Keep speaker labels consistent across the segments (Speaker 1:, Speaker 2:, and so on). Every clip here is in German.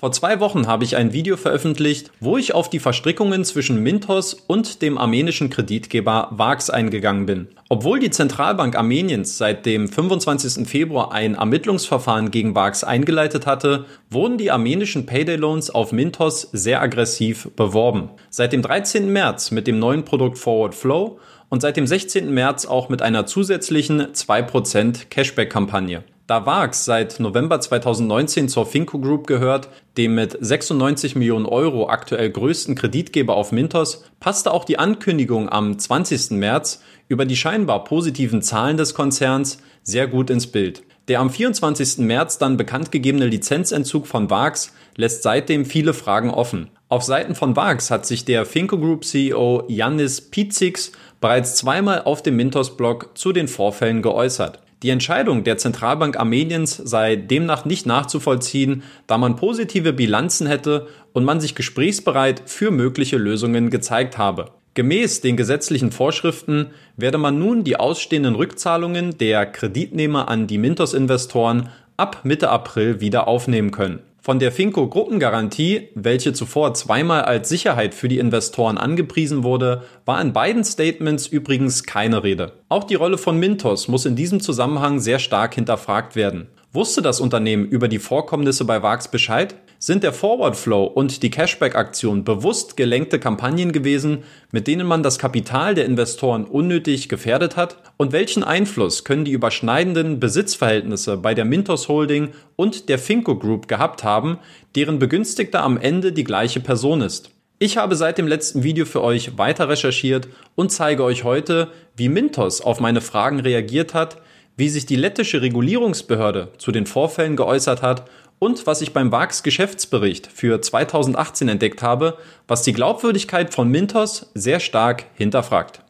Speaker 1: Vor zwei Wochen habe ich ein Video veröffentlicht, wo ich auf die Verstrickungen zwischen Mintos und dem armenischen Kreditgeber VAX eingegangen bin. Obwohl die Zentralbank Armeniens seit dem 25. Februar ein Ermittlungsverfahren gegen VAX eingeleitet hatte, wurden die armenischen Payday Loans auf Mintos sehr aggressiv beworben. Seit dem 13. März mit dem neuen Produkt Forward Flow und seit dem 16. März auch mit einer zusätzlichen 2% Cashback-Kampagne. Da VAX seit November 2019 zur Finco Group gehört, dem mit 96 Millionen Euro aktuell größten Kreditgeber auf Mintos, passte auch die Ankündigung am 20. März über die scheinbar positiven Zahlen des Konzerns sehr gut ins Bild. Der am 24. März dann bekannt gegebene Lizenzentzug von VAX lässt seitdem viele Fragen offen. Auf Seiten von VAX hat sich der Finco Group CEO Yannis Pizix bereits zweimal auf dem Mintos-Blog zu den Vorfällen geäußert. Die Entscheidung der Zentralbank Armeniens sei demnach nicht nachzuvollziehen, da man positive Bilanzen hätte und man sich gesprächsbereit für mögliche Lösungen gezeigt habe. Gemäß den gesetzlichen Vorschriften werde man nun die ausstehenden Rückzahlungen der Kreditnehmer an die Mintos-Investoren ab Mitte April wieder aufnehmen können. Von der Finco Gruppengarantie, welche zuvor zweimal als Sicherheit für die Investoren angepriesen wurde, war in beiden Statements übrigens keine Rede. Auch die Rolle von Mintos muss in diesem Zusammenhang sehr stark hinterfragt werden. Wusste das Unternehmen über die Vorkommnisse bei VAX Bescheid? Sind der Forward Flow und die Cashback-Aktion bewusst gelenkte Kampagnen gewesen, mit denen man das Kapital der Investoren unnötig gefährdet hat? Und welchen Einfluss können die überschneidenden Besitzverhältnisse bei der Mintos Holding und der Finco Group gehabt haben, deren Begünstigter am Ende die gleiche Person ist? Ich habe seit dem letzten Video für euch weiter recherchiert und zeige euch heute, wie Mintos auf meine Fragen reagiert hat, wie sich die lettische Regulierungsbehörde zu den Vorfällen geäußert hat und was ich beim VAX Geschäftsbericht für 2018 entdeckt habe, was die Glaubwürdigkeit von Mintos sehr stark hinterfragt.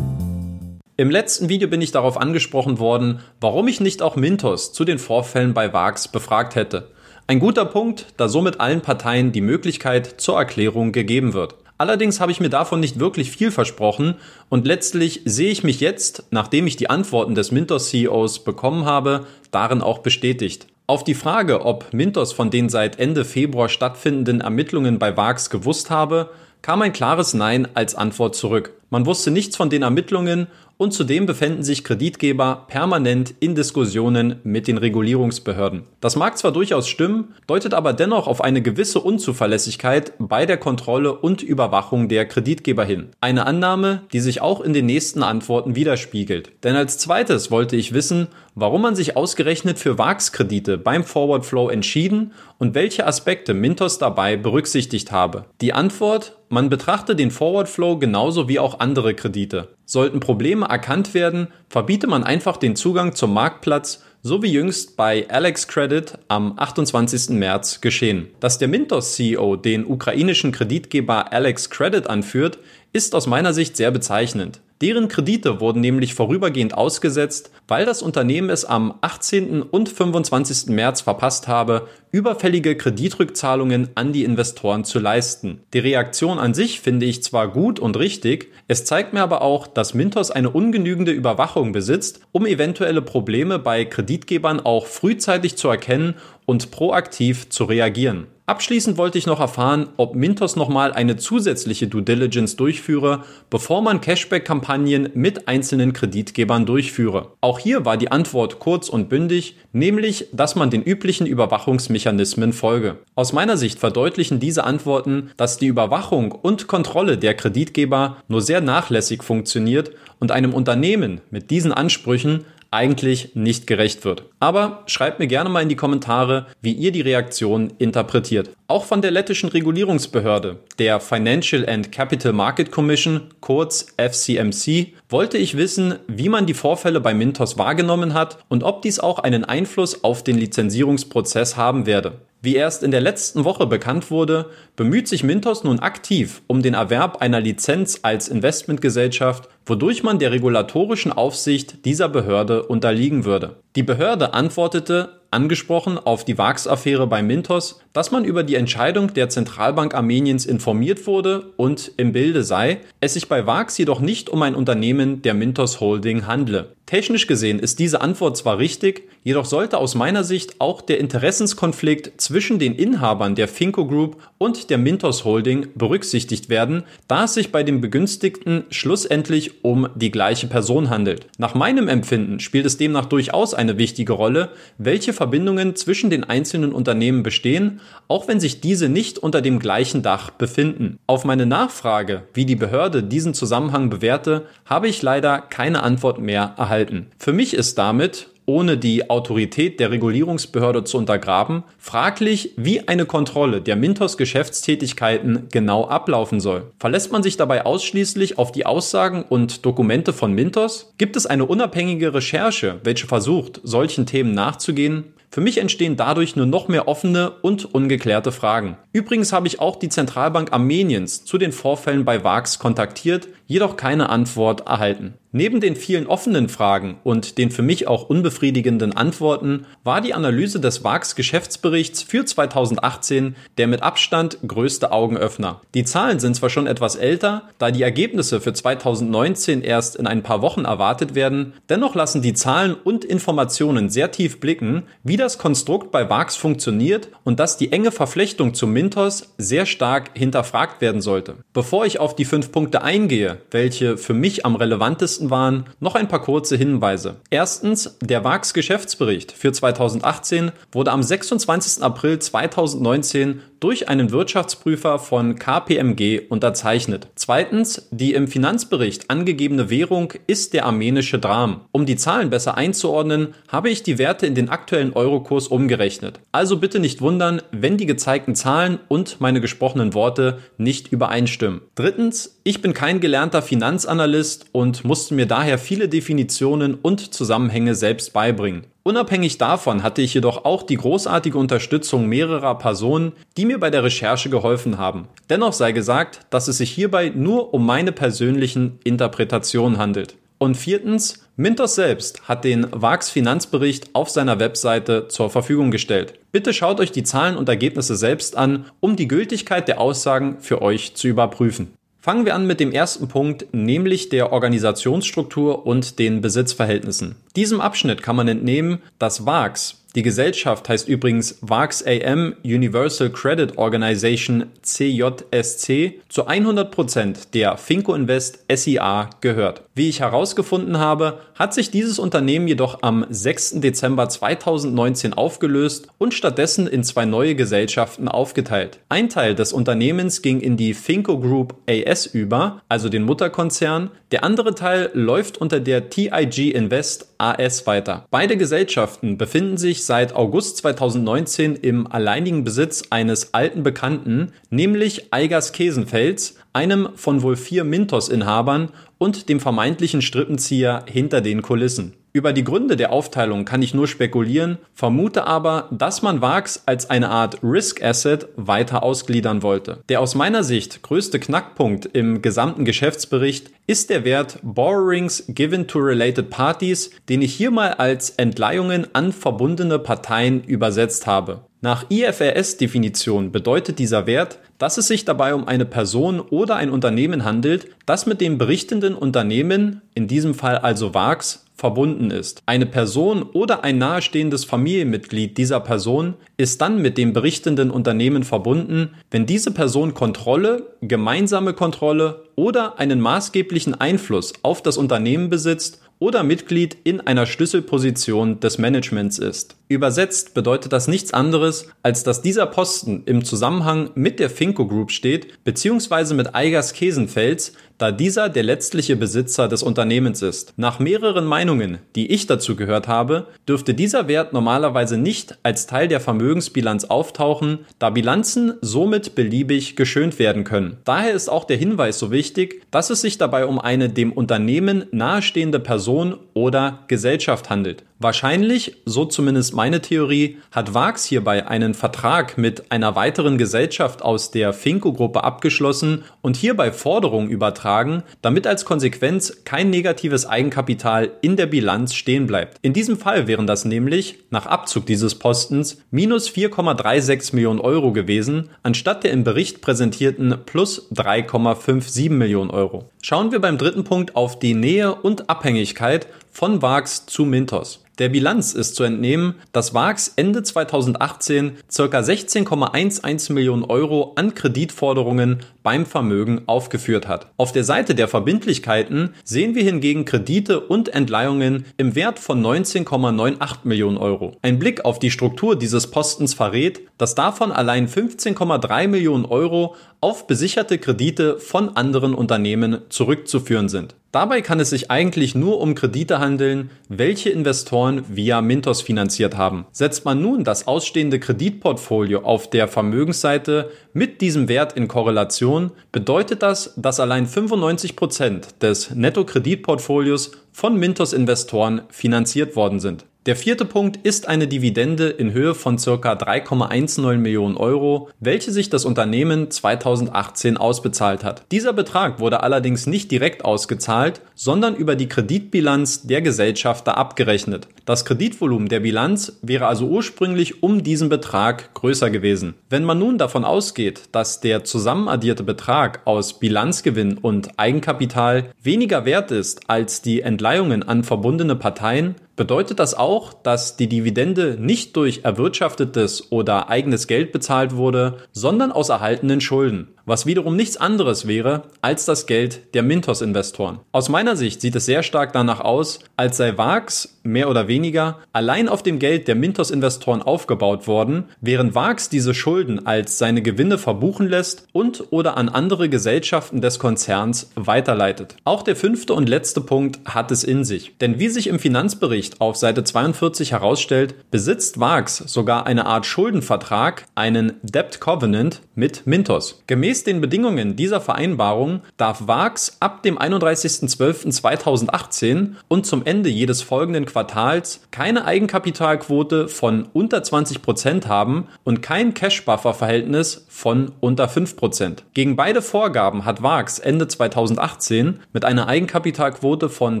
Speaker 1: Im letzten Video bin ich darauf angesprochen worden, warum ich nicht auch Mintos zu den Vorfällen bei VAX befragt hätte. Ein guter Punkt, da somit allen Parteien die Möglichkeit zur Erklärung gegeben wird. Allerdings habe ich mir davon nicht wirklich viel versprochen und letztlich sehe ich mich jetzt, nachdem ich die Antworten des Mintos CEOs bekommen habe, darin auch bestätigt. Auf die Frage, ob Mintos von den seit Ende Februar stattfindenden Ermittlungen bei VAX gewusst habe, kam ein klares Nein als Antwort zurück. Man wusste nichts von den Ermittlungen und zudem befänden sich Kreditgeber permanent in Diskussionen mit den Regulierungsbehörden. Das mag zwar durchaus stimmen, deutet aber dennoch auf eine gewisse Unzuverlässigkeit bei der Kontrolle und Überwachung der Kreditgeber hin. Eine Annahme, die sich auch in den nächsten Antworten widerspiegelt. Denn als zweites wollte ich wissen, warum man sich ausgerechnet für VAX-Kredite beim Forward Flow entschieden und welche Aspekte Mintos dabei berücksichtigt habe. Die Antwort man betrachte den Forward Flow genauso wie auch andere Kredite. Sollten Probleme erkannt werden, verbiete man einfach den Zugang zum Marktplatz, so wie jüngst bei Alex Credit am 28. März geschehen. Dass der Mintos CEO den ukrainischen Kreditgeber Alex Credit anführt, ist aus meiner Sicht sehr bezeichnend. Deren Kredite wurden nämlich vorübergehend ausgesetzt, weil das Unternehmen es am 18. und 25. März verpasst habe, überfällige Kreditrückzahlungen an die Investoren zu leisten. Die Reaktion an sich finde ich zwar gut und richtig, es zeigt mir aber auch, dass Mintos eine ungenügende Überwachung besitzt, um eventuelle Probleme bei Kreditgebern auch frühzeitig zu erkennen und proaktiv zu reagieren. Abschließend wollte ich noch erfahren, ob Mintos nochmal eine zusätzliche Due Diligence durchführe, bevor man Cashback-Kampagnen mit einzelnen Kreditgebern durchführe. Auch hier war die Antwort kurz und bündig, nämlich, dass man den üblichen Überwachungsmechanismen folge. Aus meiner Sicht verdeutlichen diese Antworten, dass die Überwachung und Kontrolle der Kreditgeber nur sehr nachlässig funktioniert und einem Unternehmen mit diesen Ansprüchen eigentlich nicht gerecht wird. Aber schreibt mir gerne mal in die Kommentare, wie ihr die Reaktion interpretiert. Auch von der lettischen Regulierungsbehörde, der Financial and Capital Market Commission, kurz FCMC, wollte ich wissen, wie man die Vorfälle bei Mintos wahrgenommen hat und ob dies auch einen Einfluss auf den Lizenzierungsprozess haben werde. Wie erst in der letzten Woche bekannt wurde, bemüht sich Mintos nun aktiv um den Erwerb einer Lizenz als Investmentgesellschaft, wodurch man der regulatorischen Aufsicht dieser Behörde unterliegen würde. Die Behörde antwortete, angesprochen auf die VAX-Affäre bei Mintos, dass man über die Entscheidung der Zentralbank Armeniens informiert wurde und im Bilde sei, es sich bei VAX jedoch nicht um ein Unternehmen der Mintos Holding handle. Technisch gesehen ist diese Antwort zwar richtig, jedoch sollte aus meiner Sicht auch der Interessenskonflikt zwischen den Inhabern der Finco Group und der Mintos Holding berücksichtigt werden, da es sich bei dem Begünstigten schlussendlich um die gleiche Person handelt. Nach meinem Empfinden spielt es demnach durchaus eine wichtige Rolle, welche Verbindungen zwischen den einzelnen Unternehmen bestehen, auch wenn sich diese nicht unter dem gleichen Dach befinden. Auf meine Nachfrage, wie die Behörde diesen Zusammenhang bewerte, habe ich leider keine Antwort mehr erhalten. Für mich ist damit, ohne die Autorität der Regulierungsbehörde zu untergraben, fraglich, wie eine Kontrolle der Mintos Geschäftstätigkeiten genau ablaufen soll. Verlässt man sich dabei ausschließlich auf die Aussagen und Dokumente von Mintos? Gibt es eine unabhängige Recherche, welche versucht, solchen Themen nachzugehen? Für mich entstehen dadurch nur noch mehr offene und ungeklärte Fragen. Übrigens habe ich auch die Zentralbank Armeniens zu den Vorfällen bei VAX kontaktiert, jedoch keine Antwort erhalten. Neben den vielen offenen Fragen und den für mich auch unbefriedigenden Antworten war die Analyse des VAX Geschäftsberichts für 2018 der mit Abstand größte Augenöffner. Die Zahlen sind zwar schon etwas älter, da die Ergebnisse für 2019 erst in ein paar Wochen erwartet werden, dennoch lassen die Zahlen und Informationen sehr tief blicken, wie das Konstrukt bei VAX funktioniert und dass die enge Verflechtung zum Mintos sehr stark hinterfragt werden sollte. Bevor ich auf die fünf Punkte eingehe, welche für mich am relevantesten waren noch ein paar kurze Hinweise. Erstens, der VAX Geschäftsbericht für 2018 wurde am 26. April 2019 durch einen Wirtschaftsprüfer von KPMG unterzeichnet. Zweitens, die im Finanzbericht angegebene Währung ist der armenische Dram. Um die Zahlen besser einzuordnen, habe ich die Werte in den aktuellen Eurokurs umgerechnet. Also bitte nicht wundern, wenn die gezeigten Zahlen und meine gesprochenen Worte nicht übereinstimmen. Drittens, ich bin kein gelernter Finanzanalyst und musste mir daher viele Definitionen und Zusammenhänge selbst beibringen. Unabhängig davon hatte ich jedoch auch die großartige Unterstützung mehrerer Personen, die mir bei der Recherche geholfen haben. Dennoch sei gesagt, dass es sich hierbei nur um meine persönlichen Interpretationen handelt. Und viertens, Mintos selbst hat den VAX Finanzbericht auf seiner Webseite zur Verfügung gestellt. Bitte schaut euch die Zahlen und Ergebnisse selbst an, um die Gültigkeit der Aussagen für euch zu überprüfen. Fangen wir an mit dem ersten Punkt, nämlich der Organisationsstruktur und den Besitzverhältnissen. Diesem Abschnitt kann man entnehmen, dass VAX die Gesellschaft heißt übrigens VAX AM Universal Credit Organization CJSC zu 100% der Finco Invest SIA gehört. Wie ich herausgefunden habe, hat sich dieses Unternehmen jedoch am 6. Dezember 2019 aufgelöst und stattdessen in zwei neue Gesellschaften aufgeteilt. Ein Teil des Unternehmens ging in die Finco Group AS über, also den Mutterkonzern. Der andere Teil läuft unter der TIG Invest AS weiter. Beide Gesellschaften befinden sich sich seit August 2019 im alleinigen Besitz eines alten Bekannten, nämlich Eigers Kesenfels, einem von wohl vier Mintos-Inhabern und dem vermeintlichen Strippenzieher hinter den Kulissen. Über die Gründe der Aufteilung kann ich nur spekulieren, vermute aber, dass man VAX als eine Art Risk Asset weiter ausgliedern wollte. Der aus meiner Sicht größte Knackpunkt im gesamten Geschäftsbericht ist der Wert Borrowings given to related parties, den ich hier mal als Entleihungen an verbundene Parteien übersetzt habe. Nach IFRS-Definition bedeutet dieser Wert, dass es sich dabei um eine Person oder ein Unternehmen handelt, das mit dem berichtenden Unternehmen, in diesem Fall also VAX, verbunden ist. Eine Person oder ein nahestehendes Familienmitglied dieser Person ist dann mit dem berichtenden Unternehmen verbunden, wenn diese Person Kontrolle, gemeinsame Kontrolle oder einen maßgeblichen Einfluss auf das Unternehmen besitzt oder Mitglied in einer Schlüsselposition des Managements ist. Übersetzt bedeutet das nichts anderes, als dass dieser Posten im Zusammenhang mit der Finco Group steht, beziehungsweise mit Eigers Kesenfels, da dieser der letztliche Besitzer des Unternehmens ist. Nach mehreren Meinungen, die ich dazu gehört habe, dürfte dieser Wert normalerweise nicht als Teil der Vermögensbilanz auftauchen, da Bilanzen somit beliebig geschönt werden können. Daher ist auch der Hinweis so wichtig, dass es sich dabei um eine dem Unternehmen nahestehende Person oder Gesellschaft handelt. Wahrscheinlich, so zumindest meine Theorie, hat VAX hierbei einen Vertrag mit einer weiteren Gesellschaft aus der Finco-Gruppe abgeschlossen und hierbei Forderungen übertragen, damit als Konsequenz kein negatives Eigenkapital in der Bilanz stehen bleibt. In diesem Fall wären das nämlich, nach Abzug dieses Postens, minus 4,36 Millionen Euro gewesen, anstatt der im Bericht präsentierten plus 3,57 Millionen Euro. Schauen wir beim dritten Punkt auf die Nähe und Abhängigkeit von VAX zu Mintos. Der Bilanz ist zu entnehmen, dass VAX Ende 2018 ca. 16,11 Millionen Euro an Kreditforderungen beim Vermögen aufgeführt hat. Auf der Seite der Verbindlichkeiten sehen wir hingegen Kredite und Entleihungen im Wert von 19,98 Millionen Euro. Ein Blick auf die Struktur dieses Postens verrät, dass davon allein 15,3 Millionen Euro auf besicherte Kredite von anderen Unternehmen zurückzuführen sind. Dabei kann es sich eigentlich nur um Kredite handeln, welche Investoren via Mintos finanziert haben. Setzt man nun das ausstehende Kreditportfolio auf der Vermögensseite mit diesem Wert in Korrelation, bedeutet das, dass allein 95 Prozent des Netto-Kreditportfolios von Mintos Investoren finanziert worden sind. Der vierte Punkt ist eine Dividende in Höhe von ca. 3,19 Millionen Euro, welche sich das Unternehmen 2018 ausbezahlt hat. Dieser Betrag wurde allerdings nicht direkt ausgezahlt, sondern über die Kreditbilanz der Gesellschafter abgerechnet. Das Kreditvolumen der Bilanz wäre also ursprünglich um diesen Betrag größer gewesen. Wenn man nun davon ausgeht, dass der zusammenaddierte Betrag aus Bilanzgewinn und Eigenkapital weniger wert ist als die Entleihungen an verbundene Parteien, bedeutet das auch, dass die Dividende nicht durch erwirtschaftetes oder eigenes Geld bezahlt wurde, sondern aus erhaltenen Schulden was wiederum nichts anderes wäre als das Geld der Mintos-Investoren. Aus meiner Sicht sieht es sehr stark danach aus, als sei VAX mehr oder weniger allein auf dem Geld der Mintos-Investoren aufgebaut worden, während VAX diese Schulden als seine Gewinne verbuchen lässt und oder an andere Gesellschaften des Konzerns weiterleitet. Auch der fünfte und letzte Punkt hat es in sich. Denn wie sich im Finanzbericht auf Seite 42 herausstellt, besitzt VAX sogar eine Art Schuldenvertrag, einen Debt Covenant mit Mintos. Gemäß Gemäß den Bedingungen dieser Vereinbarung darf VAX ab dem 31.12.2018 und zum Ende jedes folgenden Quartals keine Eigenkapitalquote von unter 20 Prozent haben und kein Cash-Buffer-Verhältnis von unter 5%. Gegen beide Vorgaben hat VAX Ende 2018 mit einer Eigenkapitalquote von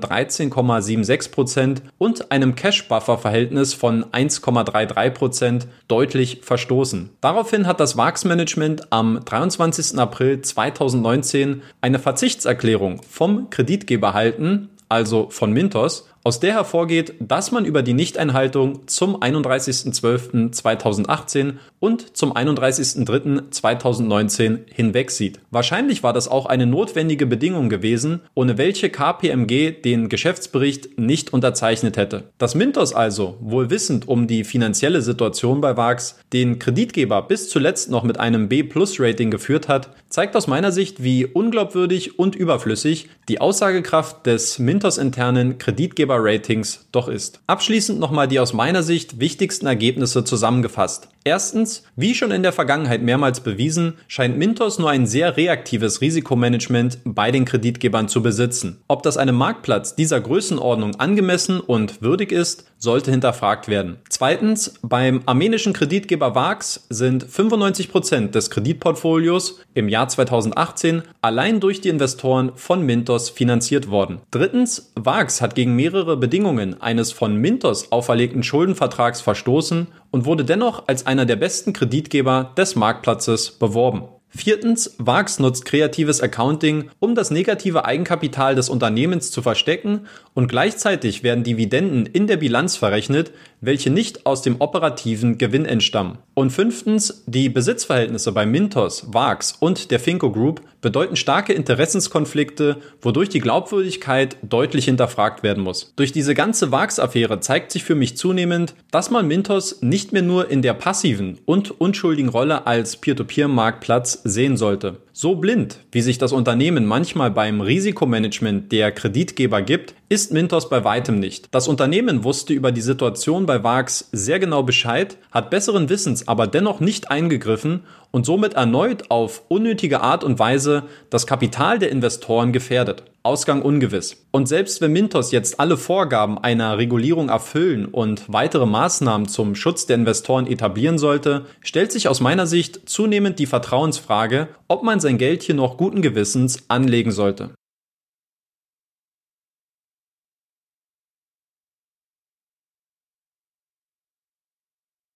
Speaker 1: 13,76 Prozent und einem Cash-Buffer-Verhältnis von 1,33 Prozent deutlich verstoßen. Daraufhin hat das VAX-Management am 23. April 2019 eine Verzichtserklärung vom Kreditgeber halten, also von Mintos, aus der hervorgeht, dass man über die Nichteinhaltung zum 31.12.2018 und zum 31.03.2019 hinwegsieht. Wahrscheinlich war das auch eine notwendige Bedingung gewesen, ohne welche KPMG den Geschäftsbericht nicht unterzeichnet hätte. Dass Mintos also, wohl wissend um die finanzielle Situation bei VAX, den Kreditgeber bis zuletzt noch mit einem B-Plus-Rating geführt hat, zeigt aus meiner Sicht, wie unglaubwürdig und überflüssig die Aussagekraft des Mintos-internen Kreditgeber Ratings doch ist. Abschließend nochmal die aus meiner Sicht wichtigsten Ergebnisse zusammengefasst. Erstens, wie schon in der Vergangenheit mehrmals bewiesen, scheint Mintos nur ein sehr reaktives Risikomanagement bei den Kreditgebern zu besitzen. Ob das einem Marktplatz dieser Größenordnung angemessen und würdig ist, sollte hinterfragt werden. Zweitens, beim armenischen Kreditgeber VAX sind 95 Prozent des Kreditportfolios im Jahr 2018 allein durch die Investoren von Mintos finanziert worden. Drittens, VAX hat gegen mehrere Bedingungen eines von Mintos auferlegten Schuldenvertrags verstoßen und wurde dennoch als einer der besten Kreditgeber des Marktplatzes beworben. Viertens, VAX nutzt kreatives Accounting, um das negative Eigenkapital des Unternehmens zu verstecken und gleichzeitig werden Dividenden in der Bilanz verrechnet, welche nicht aus dem operativen Gewinn entstammen. Und fünftens, die Besitzverhältnisse bei Mintos, VAX und der Finco Group bedeuten starke Interessenskonflikte, wodurch die Glaubwürdigkeit deutlich hinterfragt werden muss. Durch diese ganze VAX-Affäre zeigt sich für mich zunehmend, dass man Mintos nicht mehr nur in der passiven und unschuldigen Rolle als Peer-to-Peer-Marktplatz sehen sollte. So blind, wie sich das Unternehmen manchmal beim Risikomanagement der Kreditgeber gibt, ist Mintos bei weitem nicht. Das Unternehmen wusste über die Situation bei VAX sehr genau Bescheid, hat besseren Wissens aber dennoch nicht eingegriffen und somit erneut auf unnötige Art und Weise das Kapital der Investoren gefährdet. Ausgang ungewiss. Und selbst wenn Mintos jetzt alle Vorgaben einer Regulierung erfüllen und weitere Maßnahmen zum Schutz der Investoren etablieren sollte, stellt sich aus meiner Sicht zunehmend die Vertrauensfrage, ob man sein Geld hier noch guten Gewissens anlegen sollte.